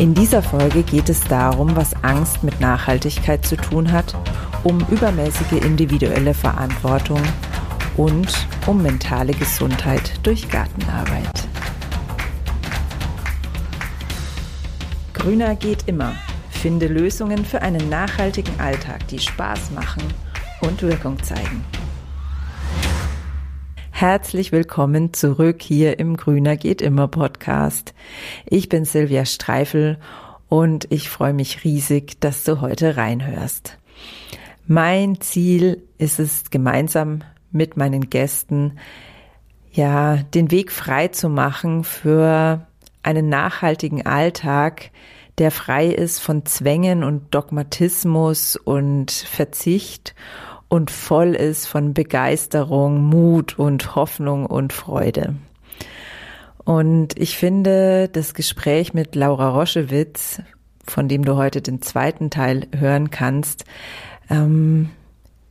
In dieser Folge geht es darum, was Angst mit Nachhaltigkeit zu tun hat, um übermäßige individuelle Verantwortung und um mentale Gesundheit durch Gartenarbeit. Grüner geht immer. Finde Lösungen für einen nachhaltigen Alltag, die Spaß machen und Wirkung zeigen. Herzlich willkommen zurück hier im Grüner geht immer Podcast. Ich bin Silvia Streifel und ich freue mich riesig, dass du heute reinhörst. Mein Ziel ist es, gemeinsam mit meinen Gästen ja den Weg frei zu machen für einen nachhaltigen Alltag, der frei ist von Zwängen und Dogmatismus und Verzicht und voll ist von Begeisterung, Mut und Hoffnung und Freude. Und ich finde, das Gespräch mit Laura Roschewitz, von dem du heute den zweiten Teil hören kannst, ähm,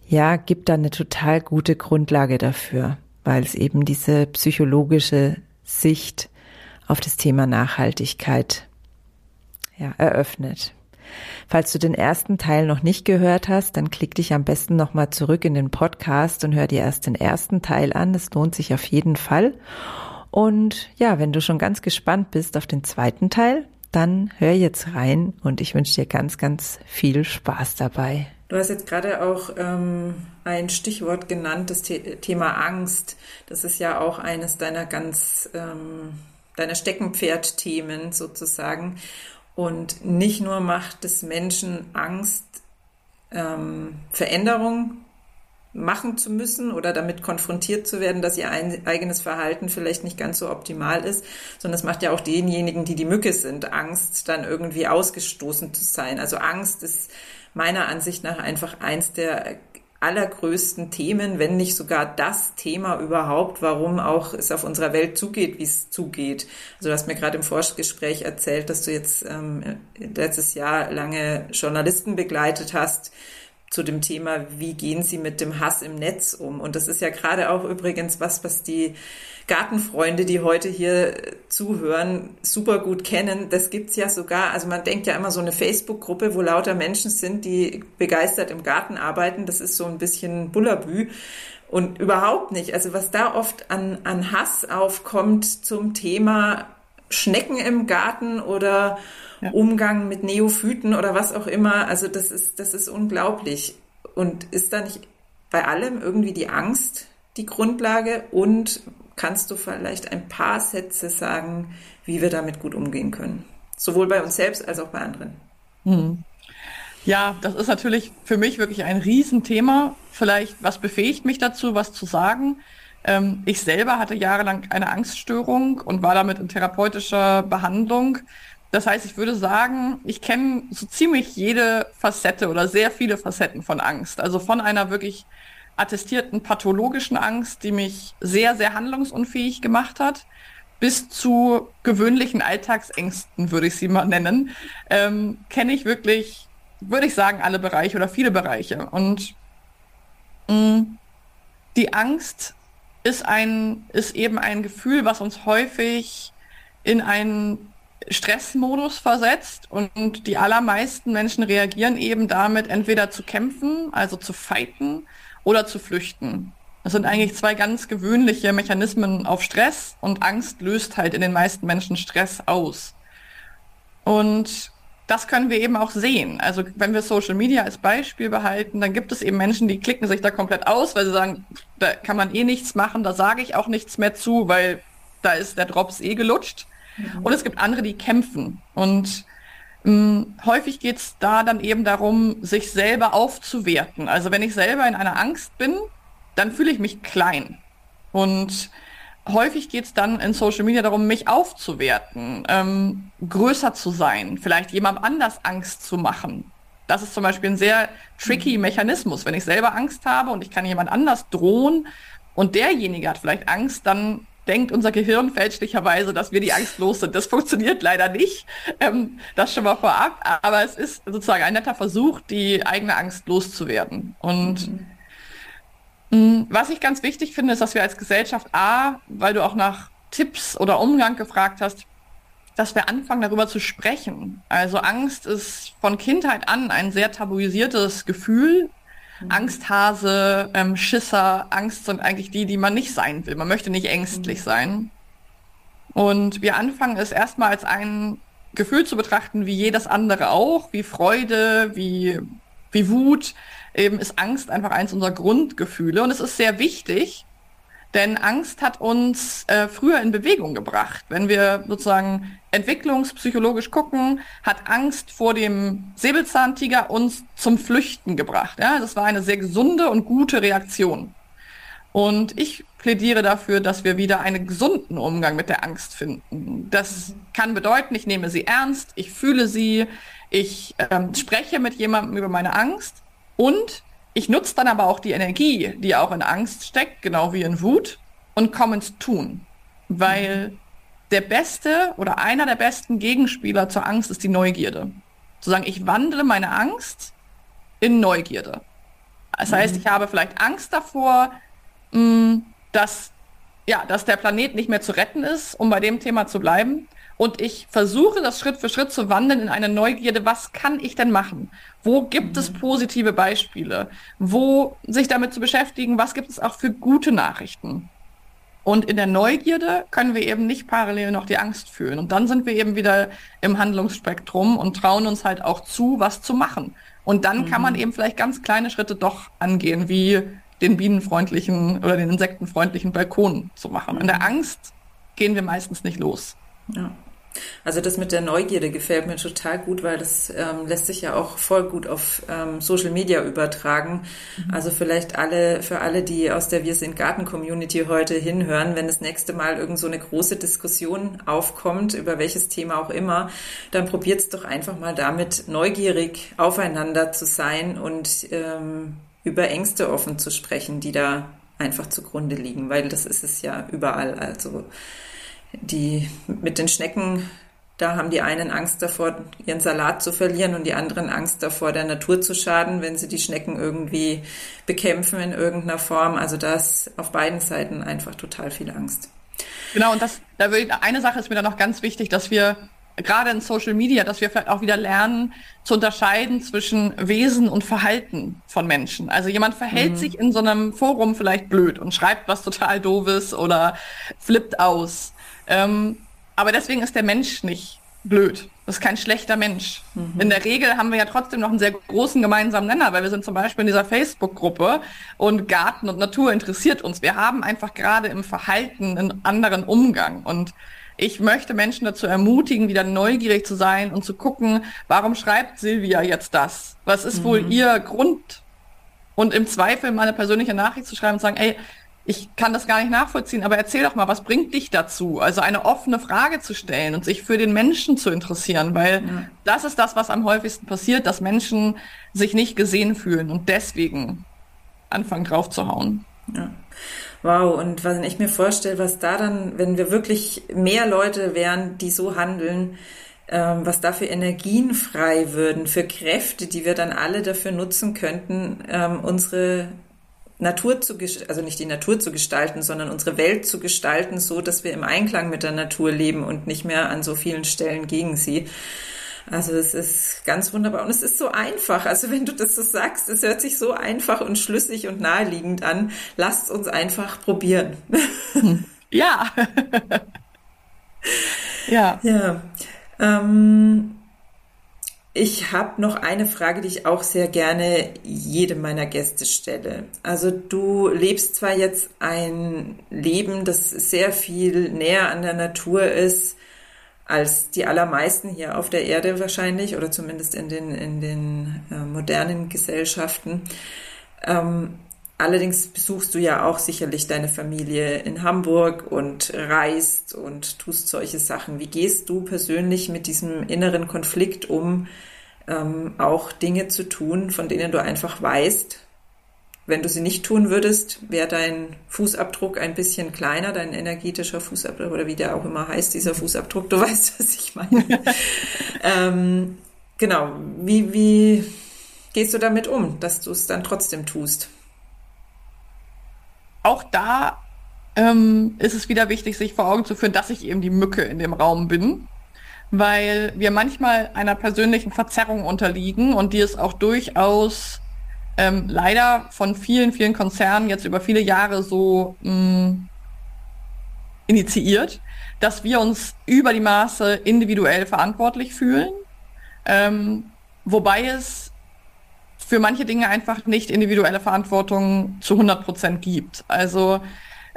ja, gibt da eine total gute Grundlage dafür, weil es eben diese psychologische Sicht auf das Thema Nachhaltigkeit ja, eröffnet. Falls du den ersten Teil noch nicht gehört hast, dann klick dich am besten nochmal zurück in den Podcast und hör dir erst den ersten Teil an. Das lohnt sich auf jeden Fall. Und ja, wenn du schon ganz gespannt bist auf den zweiten Teil, dann hör jetzt rein und ich wünsche dir ganz, ganz viel Spaß dabei. Du hast jetzt gerade auch ähm, ein Stichwort genannt, das The Thema Angst. Das ist ja auch eines deiner ganz ähm, deiner Steckenpferdthemen sozusagen. Und nicht nur macht es Menschen Angst, ähm, Veränderung machen zu müssen oder damit konfrontiert zu werden, dass ihr ein, eigenes Verhalten vielleicht nicht ganz so optimal ist, sondern es macht ja auch denjenigen, die die Mücke sind, Angst, dann irgendwie ausgestoßen zu sein. Also Angst ist meiner Ansicht nach einfach eins der allergrößten Themen, wenn nicht sogar das Thema überhaupt, warum auch es auf unserer Welt zugeht, wie es zugeht. Also du hast mir gerade im Vorgespräch erzählt, dass du jetzt ähm, letztes Jahr lange Journalisten begleitet hast, zu dem Thema, wie gehen sie mit dem Hass im Netz um. Und das ist ja gerade auch übrigens was, was die Gartenfreunde, die heute hier zuhören, super gut kennen. Das gibt's ja sogar, also man denkt ja immer so eine Facebook-Gruppe, wo lauter Menschen sind, die begeistert im Garten arbeiten. Das ist so ein bisschen Bullabü. Und überhaupt nicht. Also was da oft an, an Hass aufkommt zum Thema Schnecken im Garten oder ja. Umgang mit Neophyten oder was auch immer. Also das ist, das ist unglaublich. Und ist da nicht bei allem irgendwie die Angst die Grundlage? Und kannst du vielleicht ein paar Sätze sagen, wie wir damit gut umgehen können? Sowohl bei uns selbst als auch bei anderen. Hm. Ja, das ist natürlich für mich wirklich ein Riesenthema. Vielleicht, was befähigt mich dazu, was zu sagen? Ähm, ich selber hatte jahrelang eine Angststörung und war damit in therapeutischer Behandlung. Das heißt, ich würde sagen, ich kenne so ziemlich jede Facette oder sehr viele Facetten von Angst. Also von einer wirklich attestierten pathologischen Angst, die mich sehr, sehr handlungsunfähig gemacht hat, bis zu gewöhnlichen Alltagsängsten, würde ich sie mal nennen, ähm, kenne ich wirklich, würde ich sagen, alle Bereiche oder viele Bereiche. Und mh, mm, die Angst ist ein, ist eben ein Gefühl, was uns häufig in einen Stressmodus versetzt und die allermeisten Menschen reagieren eben damit, entweder zu kämpfen, also zu fighten oder zu flüchten. Das sind eigentlich zwei ganz gewöhnliche Mechanismen auf Stress und Angst löst halt in den meisten Menschen Stress aus. Und das können wir eben auch sehen. Also wenn wir Social Media als Beispiel behalten, dann gibt es eben Menschen, die klicken sich da komplett aus, weil sie sagen, da kann man eh nichts machen, da sage ich auch nichts mehr zu, weil da ist der Drops eh gelutscht. Mhm. Und es gibt andere, die kämpfen. Und mh, hm, häufig geht es da dann eben darum, sich selber aufzuwerten. Also wenn ich selber in einer Angst bin, dann fühle ich mich klein. Und häufig geht es dann in Social Media darum, mich aufzuwerten, ähm, größer zu sein, vielleicht jemandem anders Angst zu machen. Das ist zum Beispiel ein sehr tricky mhm. Mechanismus. Wenn ich selber Angst habe und ich kann jemand anders drohen und derjenige hat vielleicht Angst, dann denkt unser Gehirn fälschlicherweise, dass wir die Angst los sind. Das funktioniert leider nicht. Ähm, das schon mal vorab. Aber es ist sozusagen ein netter Versuch, die eigene Angst loszuwerden. Und mhm. Mh, was ich ganz wichtig finde, ist, dass wir als Gesellschaft A, weil du auch nach Tipps oder Umgang gefragt hast, dass wir anfangen, darüber zu sprechen. Also Angst ist von Kindheit an ein sehr tabuisiertes Gefühl. Mhm. Angsthase, ähm, Schisser, Angst sind eigentlich die, die man nicht sein will. Man möchte nicht ängstlich mhm. sein. Und wir anfangen es erstmal als ein Gefühl zu betrachten, wie jedes andere auch, wie Freude, wie, wie Wut. Eben ist Angst einfach eins unserer Grundgefühle. Und es ist sehr wichtig, denn Angst hat uns äh, früher in Bewegung gebracht. Wenn wir sozusagen entwicklungspsychologisch gucken, hat Angst vor dem Säbelzahntiger uns zum Flüchten gebracht. Ja, das war eine sehr gesunde und gute Reaktion. Und ich plädiere dafür, dass wir wieder einen gesunden Umgang mit der Angst finden. Das kann bedeuten, ich nehme sie ernst, ich fühle sie, ich ähm, spreche mit jemandem über meine Angst und ich nutze dann aber auch die Energie, die auch in Angst steckt, genau wie in Wut, und komme ins Tun. Weil der beste oder einer der besten Gegenspieler zur Angst ist die Neugierde. Zu sagen, ich wandle meine Angst in Neugierde. Das heißt, mhm. ich habe vielleicht Angst davor, mh, dass, ja, dass der Planet nicht mehr zu retten ist, um bei dem Thema zu bleiben. Und ich versuche das Schritt für Schritt zu wandeln in eine Neugierde, was kann ich denn machen? Wo gibt es mhm. positive Beispiele? Wo sich damit zu beschäftigen, was gibt es auch für gute Nachrichten? Und in der Neugierde können wir eben nicht parallel noch die Angst fühlen. Und dann sind wir eben wieder im Handlungsspektrum und trauen uns halt auch zu, was zu machen. Und dann mhm. kann man mhm. eben vielleicht ganz kleine Schritte doch angehen, wie den bienenfreundlichen oder den insektenfreundlichen Balkon zu machen. In der mhm. Angst gehen wir meistens nicht los. Ja. Also das mit der Neugierde gefällt mir total gut, weil das ähm, lässt sich ja auch voll gut auf ähm, Social Media übertragen. Mhm. Also vielleicht alle, für alle, die aus der Wir sind Garten Community heute hinhören, wenn das nächste Mal irgend so eine große Diskussion aufkommt, über welches Thema auch immer, dann probiert es doch einfach mal damit, neugierig aufeinander zu sein und ähm, über Ängste offen zu sprechen, die da einfach zugrunde liegen, weil das ist es ja überall. Also die mit den Schnecken, da haben die einen Angst davor, ihren Salat zu verlieren und die anderen Angst davor, der Natur zu schaden, wenn sie die Schnecken irgendwie bekämpfen in irgendeiner Form. Also da ist auf beiden Seiten einfach total viel Angst. Genau, und das, da will, eine Sache ist mir da noch ganz wichtig, dass wir gerade in Social Media, dass wir vielleicht auch wieder lernen zu unterscheiden zwischen Wesen und Verhalten von Menschen. Also jemand verhält mhm. sich in so einem Forum vielleicht blöd und schreibt was total doofes oder flippt aus. Ähm, aber deswegen ist der Mensch nicht blöd. Das ist kein schlechter Mensch. Mhm. In der Regel haben wir ja trotzdem noch einen sehr großen gemeinsamen Nenner, weil wir sind zum Beispiel in dieser Facebook-Gruppe und Garten und Natur interessiert uns. Wir haben einfach gerade im Verhalten einen anderen Umgang und ich möchte Menschen dazu ermutigen, wieder neugierig zu sein und zu gucken, warum schreibt Silvia jetzt das? Was ist mhm. wohl ihr Grund? Und im Zweifel mal eine persönliche Nachricht zu schreiben und sagen, ey, ich kann das gar nicht nachvollziehen, aber erzähl doch mal, was bringt dich dazu? Also eine offene Frage zu stellen und sich für den Menschen zu interessieren, weil ja. das ist das, was am häufigsten passiert, dass Menschen sich nicht gesehen fühlen und deswegen anfangen drauf zu hauen. Ja. Wow, und was ich mir vorstelle, was da dann, wenn wir wirklich mehr Leute wären, die so handeln, ähm, was da für Energien frei würden, für Kräfte, die wir dann alle dafür nutzen könnten, ähm, unsere Natur zu, also nicht die Natur zu gestalten, sondern unsere Welt zu gestalten, so dass wir im Einklang mit der Natur leben und nicht mehr an so vielen Stellen gegen sie. Also es ist ganz wunderbar und es ist so einfach. Also wenn du das so sagst, es hört sich so einfach und schlüssig und naheliegend an. Lasst uns einfach probieren. Ja. ja. Ja. Ähm, ich habe noch eine Frage, die ich auch sehr gerne jedem meiner Gäste stelle. Also du lebst zwar jetzt ein Leben, das sehr viel näher an der Natur ist als die allermeisten hier auf der Erde wahrscheinlich oder zumindest in den, in den äh, modernen Gesellschaften. Ähm, allerdings besuchst du ja auch sicherlich deine Familie in Hamburg und reist und tust solche Sachen. Wie gehst du persönlich mit diesem inneren Konflikt um, ähm, auch Dinge zu tun, von denen du einfach weißt, wenn du sie nicht tun würdest, wäre dein Fußabdruck ein bisschen kleiner, dein energetischer Fußabdruck oder wie der auch immer heißt, dieser Fußabdruck, du weißt, was ich meine. ähm, genau, wie, wie gehst du damit um, dass du es dann trotzdem tust? Auch da ähm, ist es wieder wichtig, sich vor Augen zu führen, dass ich eben die Mücke in dem Raum bin weil wir manchmal einer persönlichen Verzerrung unterliegen und die ist auch durchaus ähm, leider von vielen, vielen Konzernen jetzt über viele Jahre so mh, mm, initiiert, dass wir uns über die Maße individuell verantwortlich fühlen, ähm, wobei es für manche Dinge einfach nicht individuelle Verantwortung zu 100 Prozent gibt. Also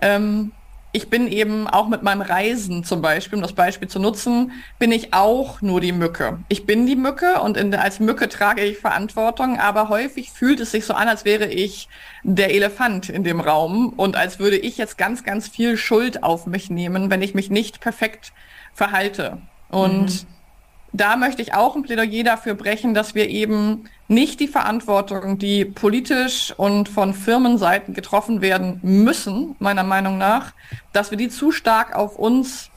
ähm, ich bin eben auch mit meinem Reisen zum Beispiel, um das Beispiel zu nutzen, bin ich auch nur die Mücke. Ich bin die Mücke und in, als Mücke trage ich Verantwortung, aber häufig fühlt es sich so an, als wäre ich der Elefant in dem Raum und als würde ich jetzt ganz, ganz viel Schuld auf mich nehmen, wenn ich mich nicht perfekt verhalte. Und mhm da möchte ich auch ein Plädoyer dafür brechen, dass wir eben nicht die Verantwortung, die politisch und von Firmenseiten getroffen werden müssen, meiner Meinung nach, dass wir die zu stark auf uns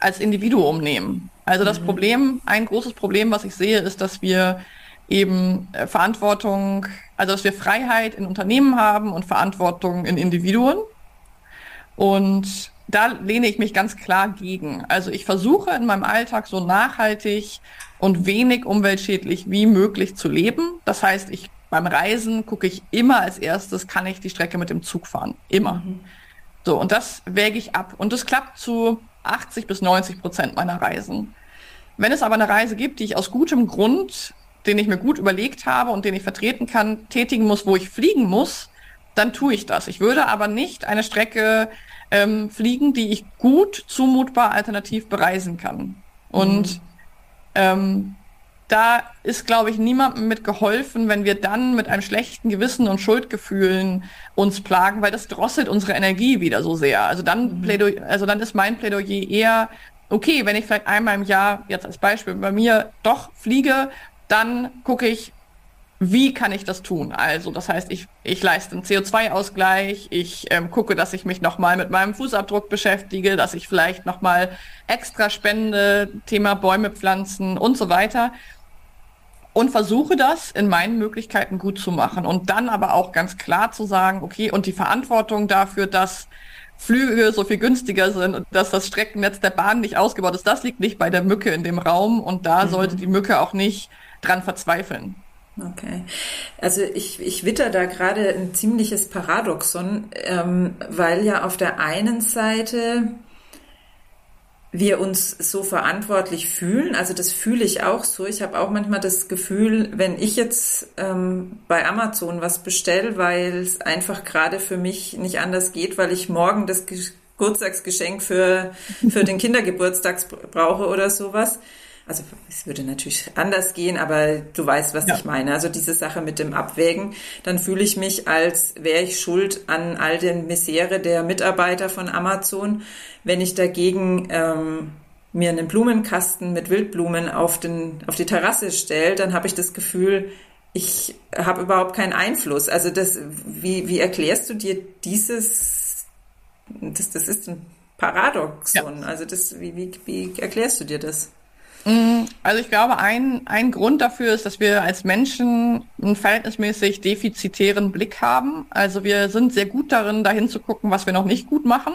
als Individuum nehmen. Also das mhm. Problem, ein großes Problem, was ich sehe, ist, dass wir eben äh, Verantwortung, also dass wir Freiheit in Unternehmen haben und Verantwortung in Individuen. Und da lehne ich mich ganz klar gegen. Also ich versuche in meinem Alltag so nachhaltig und wenig umweltschädlich wie möglich zu leben. Das heißt, ich beim Reisen gucke ich immer als erstes, kann ich die Strecke mit dem Zug fahren. Immer. Mhm. So, und das wäge ich ab. Und das klappt zu 80 bis 90 Prozent meiner Reisen. Wenn es aber eine Reise gibt, die ich aus gutem Grund, den ich mir gut überlegt habe und den ich vertreten kann, tätigen muss, wo ich fliegen muss, dann tue ich das. Ich würde aber nicht eine Strecke ähm, fliegen, die ich gut zumutbar alternativ bereisen kann. Und mhm. ähm, da ist, glaube ich, niemandem mit geholfen, wenn wir dann mit einem schlechten Gewissen und Schuldgefühlen uns plagen, weil das drosselt unsere Energie wieder so sehr. Also dann, mhm. Also dann ist mein Plädoyer eher, okay, wenn ich vielleicht einmal im Jahr, jetzt als Beispiel bei mir, doch fliege, dann gucke ich, wie kann ich das tun? Also das heißt, ich, ich leiste einen CO2-Ausgleich, ich ähm, gucke, dass ich mich nochmal mit meinem Fußabdruck beschäftige, dass ich vielleicht nochmal extra spende, Thema Bäume pflanzen und so weiter. Und versuche das in meinen Möglichkeiten gut zu machen. Und dann aber auch ganz klar zu sagen, okay, und die Verantwortung dafür, dass Flüge so viel günstiger sind und dass das Streckennetz der Bahn nicht ausgebaut ist, das liegt nicht bei der Mücke in dem Raum und da mhm. sollte die Mücke auch nicht dran verzweifeln. Okay. Also ich, ich witter da gerade ein ziemliches Paradoxon, ähm, weil ja auf der einen Seite wir uns so verantwortlich fühlen. Also das fühle ich auch so. Ich habe auch manchmal das Gefühl, wenn ich jetzt ähm, bei Amazon was bestelle, weil es einfach gerade für mich nicht anders geht, weil ich morgen das Geburtstagsgeschenk für, für den Kindergeburtstag brauche oder sowas, also es würde natürlich anders gehen, aber du weißt, was ja. ich meine. Also diese Sache mit dem Abwägen, dann fühle ich mich, als wäre ich schuld an all den Misere der Mitarbeiter von Amazon, wenn ich dagegen ähm, mir einen Blumenkasten mit Wildblumen auf, den, auf die Terrasse stelle, dann habe ich das Gefühl, ich habe überhaupt keinen Einfluss. Also das, wie, wie erklärst du dir dieses, das, das ist ein Paradoxon. Ja. Also das, wie, wie, wie erklärst du dir das? Mm, also ich glaube, ein, ein Grund dafür ist, dass wir als Menschen einen verhältnismäßig defizitären Blick haben. Also wir sind sehr gut darin, dahin zu gucken, was wir noch nicht gut machen.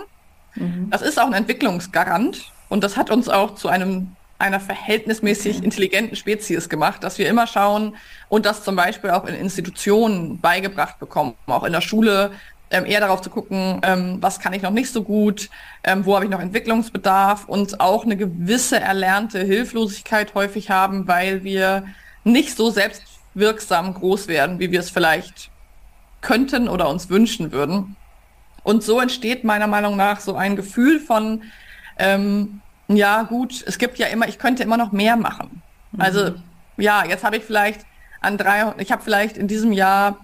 Mhm. Das ist auch ein Entwicklungsgarant und das hat uns auch zu einem einer verhältnismäßig intelligenten Spezies gemacht, dass wir immer schauen und das zum Beispiel auch in Institutionen beigebracht bekommen, auch in der Schule ähm, eher darauf zu gucken, ähm, was kann ich noch nicht so gut, ähm, wo habe ich noch Entwicklungsbedarf und auch eine gewisse erlernte Hilflosigkeit häufig haben, weil wir nicht so selbstwirksam groß werden, wie wir es vielleicht könnten oder uns wünschen würden. Und so entsteht meiner Meinung nach so ein Gefühl von, ähm, ja gut, es gibt ja immer, ich könnte immer noch mehr machen. Mhm. Also ja, jetzt habe ich vielleicht an drei, ich habe vielleicht in diesem Jahr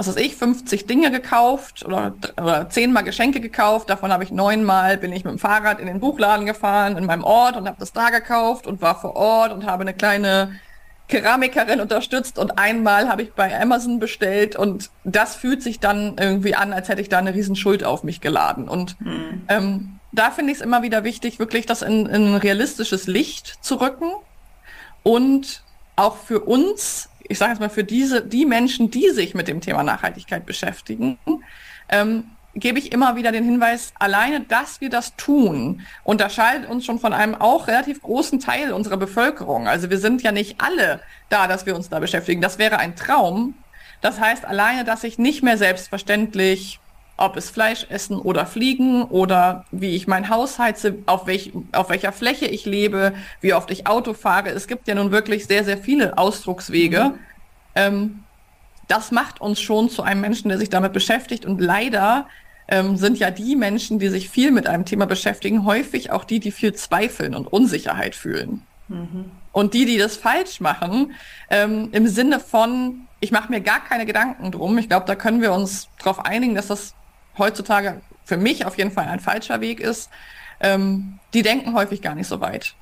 was weiß ich, 50 Dinge gekauft oder, oder zehnmal Geschenke gekauft. Davon habe ich neunmal bin ich mit dem Fahrrad in den Buchladen gefahren in meinem Ort und habe das da gekauft und war vor Ort und habe eine kleine Keramikerin unterstützt und einmal habe ich bei Amazon bestellt und das fühlt sich dann irgendwie an, als hätte ich da eine Riesenschuld auf mich geladen. Und mhm. ähm, da finde ich es immer wieder wichtig, wirklich das in, in ein realistisches Licht zu rücken und auch für uns ich sage jetzt mal, für diese, die Menschen, die sich mit dem Thema Nachhaltigkeit beschäftigen, ähm, gebe ich immer wieder den Hinweis, alleine, dass wir das tun, unterscheidet uns schon von einem auch relativ großen Teil unserer Bevölkerung. Also wir sind ja nicht alle da, dass wir uns da beschäftigen. Das wäre ein Traum. Das heißt, alleine, dass ich nicht mehr selbstverständlich, ob es Fleisch essen oder fliegen oder wie ich mein Haus heize, auf, welch, auf welcher Fläche ich lebe, wie oft ich Auto fahre. Es gibt ja nun wirklich sehr, sehr viele Ausdruckswege. Mhm. Ähm, das macht uns schon zu einem Menschen, der sich damit beschäftigt. Und leider ähm, sind ja die Menschen, die sich viel mit einem Thema beschäftigen, häufig auch die, die viel zweifeln und Unsicherheit fühlen. Mhm. Und die, die das falsch machen, ähm, im Sinne von, ich mache mir gar keine Gedanken drum. Ich glaube, da können wir uns darauf einigen, dass das heutzutage für mich auf jeden Fall ein falscher Weg ist. Ähm, die denken häufig gar nicht so weit.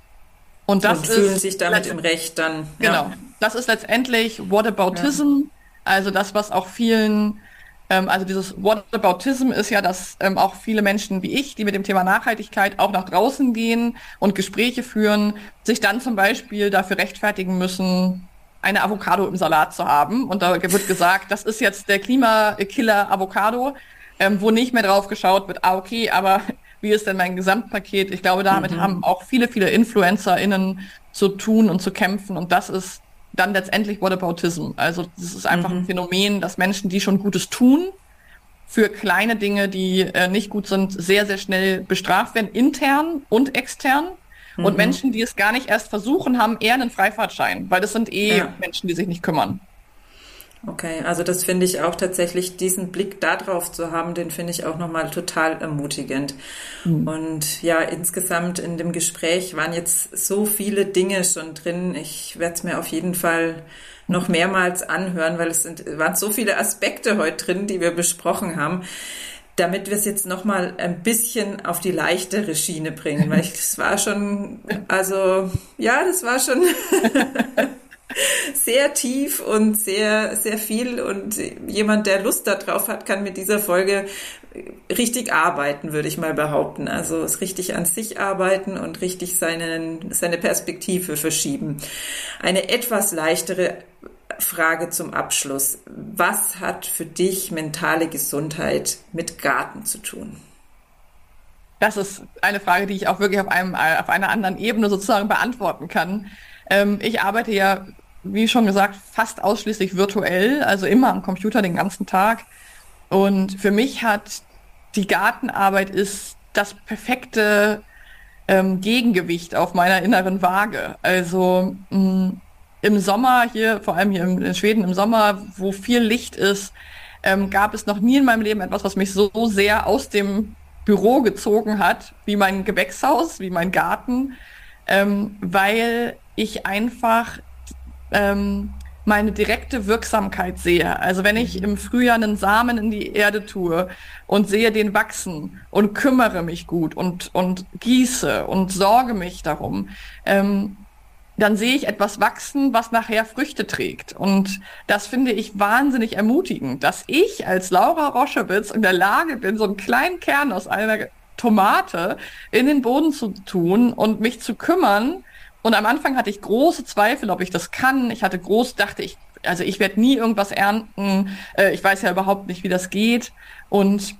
Und das und fühlen ist sich damit im Recht dann. Genau. Ja. Das ist letztendlich Whataboutism. Ja. Also das, was auch vielen, ähm, also dieses Whataboutism ist ja, dass ähm, auch viele Menschen wie ich, die mit dem Thema Nachhaltigkeit auch nach draußen gehen und Gespräche führen, sich dann zum Beispiel dafür rechtfertigen müssen, eine Avocado im Salat zu haben. Und da wird gesagt, das ist jetzt der Klimakiller Avocado, ähm, wo nicht mehr drauf geschaut wird, ah, okay, aber wie ist denn mein Gesamtpaket? Ich glaube, damit mhm. haben auch viele, viele InfluencerInnen zu tun und zu kämpfen. Und das ist dann letztendlich Whataboutism. Also das ist einfach mhm. ein Phänomen, dass Menschen, die schon Gutes tun, für kleine Dinge, die äh, nicht gut sind, sehr, sehr schnell bestraft werden, intern und extern. Mhm. Und Menschen, die es gar nicht erst versuchen, haben eher einen Freifahrtschein, weil das sind eh ja. Menschen, die sich nicht kümmern. Okay, also das finde ich auch tatsächlich, diesen Blick darauf zu haben, den finde ich auch nochmal total ermutigend. Mhm. Und ja, insgesamt in dem Gespräch waren jetzt so viele Dinge schon drin. Ich werde es mir auf jeden Fall noch mehrmals anhören, weil es sind, waren so viele Aspekte heute drin, die wir besprochen haben damit wir es jetzt noch mal ein bisschen auf die leichtere Schiene bringen, weil ich, das war schon, also ja, das war schon sehr tief und sehr, sehr viel. Und jemand, der Lust darauf hat, kann mit dieser Folge richtig arbeiten, würde ich mal behaupten. Also es richtig an sich arbeiten und richtig seinen, seine Perspektive verschieben. Eine etwas leichtere Frage zum Abschluss. Was hat für dich mentale Gesundheit mit Garten zu tun? Das ist eine Frage, die ich auch wirklich auf, einem, auf einer anderen Ebene sozusagen beantworten kann. Ähm, ich arbeite ja, wie schon gesagt, fast ausschließlich virtuell, also immer am Computer den ganzen Tag. Und für mich hat die Gartenarbeit ist das perfekte ähm, Gegengewicht auf meiner inneren Waage. Also mh, mm, im Sommer hier, vor allem hier in Schweden im Sommer, wo viel Licht ist, ähm, gab es noch nie in meinem Leben etwas, was mich so sehr aus dem Büro gezogen hat, wie mein Gewächshaus, wie mein Garten, ähm, weil ich einfach ähm, meine direkte Wirksamkeit sehe. Also wenn ich mhm. im Frühjahr einen Samen in die Erde tue und sehe den wachsen und kümmere mich gut und, und gieße und sorge mich darum, ähm, dann sehe ich etwas wachsen, was nachher Früchte trägt. Und das finde ich wahnsinnig ermutigend, dass ich als Laura Roschewitz in der Lage bin, so einen kleinen Kern aus einer Tomate in den Boden zu tun und mich zu kümmern. Und am Anfang hatte ich große Zweifel, ob ich das kann. Ich hatte groß, dachte ich, also ich werde nie irgendwas ernten. Äh, ich weiß ja überhaupt nicht, wie das geht. Und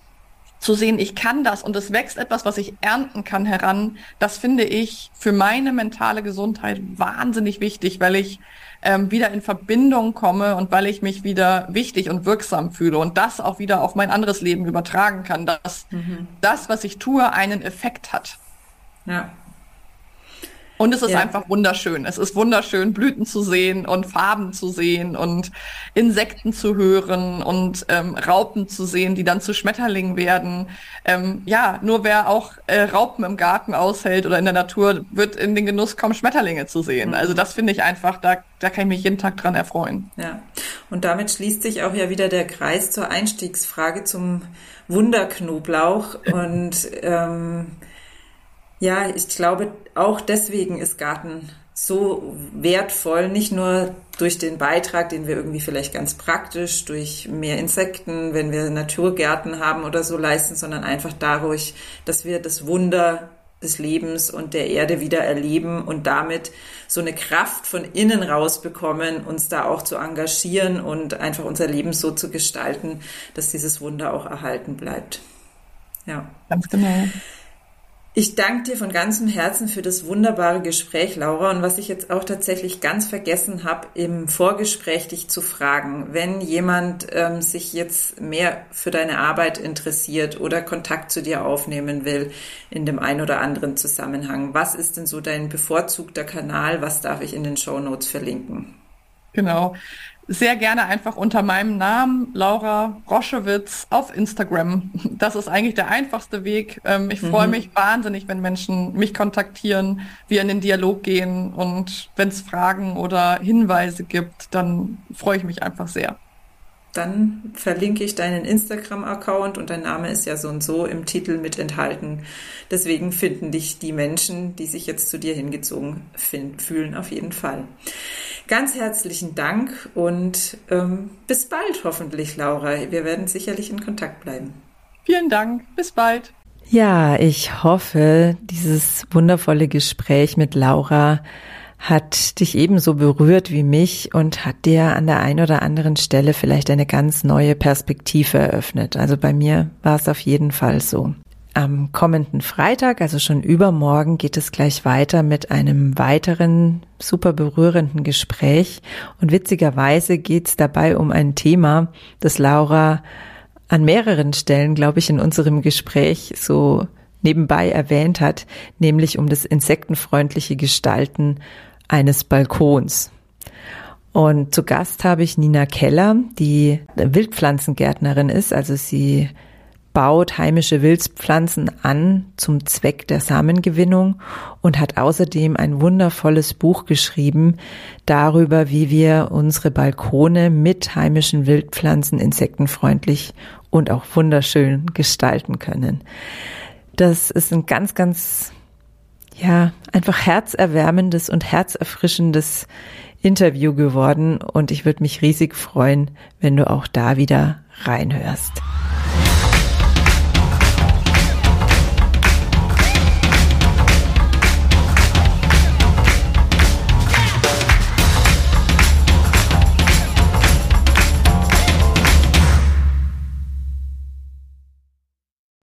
zu sehen, ich kann das und es wächst etwas, was ich ernten kann heran, das finde ich für meine mentale Gesundheit wahnsinnig wichtig, weil ich ähm, wieder in Verbindung komme und weil ich mich wieder wichtig und wirksam fühle und das auch wieder auf mein anderes Leben übertragen kann, dass mhm. das, was ich tue, einen Effekt hat. Ja, und es ist ja. einfach wunderschön. Es ist wunderschön, Blüten zu sehen und Farben zu sehen und Insekten zu hören und ähm, Raupen zu sehen, die dann zu Schmetterlingen werden. Ähm, ja, nur wer auch äh, Raupen im Garten aushält oder in der Natur, wird in den Genuss kommen, Schmetterlinge zu sehen. Mhm. Also das finde ich einfach, da, da kann ich mich jeden Tag dran erfreuen. Ja, und damit schließt sich auch ja wieder der Kreis zur Einstiegsfrage zum Wunderknoblauch und ähm, ja, ich glaube, auch deswegen ist Garten so wertvoll, nicht nur durch den Beitrag, den wir irgendwie vielleicht ganz praktisch durch mehr Insekten, wenn wir Naturgärten haben oder so leisten, sondern einfach dadurch, dass wir das Wunder des Lebens und der Erde wieder erleben und damit so eine Kraft von innen rausbekommen, uns da auch zu engagieren und einfach unser Leben so zu gestalten, dass dieses Wunder auch erhalten bleibt. Ja. Ganz genau. Ich danke dir von ganzem Herzen für das wunderbare Gespräch, Laura. Und was ich jetzt auch tatsächlich ganz vergessen habe, im Vorgespräch dich zu fragen, wenn jemand ähm, sich jetzt mehr für deine Arbeit interessiert oder Kontakt zu dir aufnehmen will in dem einen oder anderen Zusammenhang, was ist denn so dein bevorzugter Kanal? Was darf ich in den Show Notes verlinken? Genau sehr gerne einfach unter meinem Namen, Laura Roschewitz, auf Instagram. Das ist eigentlich der einfachste Weg. Ähm, ich mhm. freue mich wahnsinnig, wenn Menschen mich kontaktieren, wir in den Dialog gehen und wenn es Fragen oder Hinweise gibt, dann freue ich mich einfach sehr dann verlinke ich deinen Instagram-Account und dein Name ist ja so und so im Titel mit enthalten. Deswegen finden dich die Menschen, die sich jetzt zu dir hingezogen fühlen, auf jeden Fall. Ganz herzlichen Dank und ähm, bis bald hoffentlich, Laura. Wir werden sicherlich in Kontakt bleiben. Vielen Dank. Bis bald. Ja, ich hoffe, dieses wundervolle Gespräch mit Laura hat dich ebenso berührt wie mich und hat dir an der einen oder anderen Stelle vielleicht eine ganz neue Perspektive eröffnet. Also bei mir war es auf jeden Fall so. Am kommenden Freitag, also schon übermorgen, geht es gleich weiter mit einem weiteren super berührenden Gespräch. Und witzigerweise geht es dabei um ein Thema, das Laura an mehreren Stellen, glaube ich, in unserem Gespräch so nebenbei erwähnt hat, nämlich um das insektenfreundliche Gestalten eines Balkons. Und zu Gast habe ich Nina Keller, die Wildpflanzengärtnerin ist. Also sie baut heimische Wildpflanzen an zum Zweck der Samengewinnung und hat außerdem ein wundervolles Buch geschrieben darüber, wie wir unsere Balkone mit heimischen Wildpflanzen insektenfreundlich und auch wunderschön gestalten können. Das ist ein ganz, ganz ja, einfach herzerwärmendes und herzerfrischendes Interview geworden und ich würde mich riesig freuen, wenn du auch da wieder reinhörst.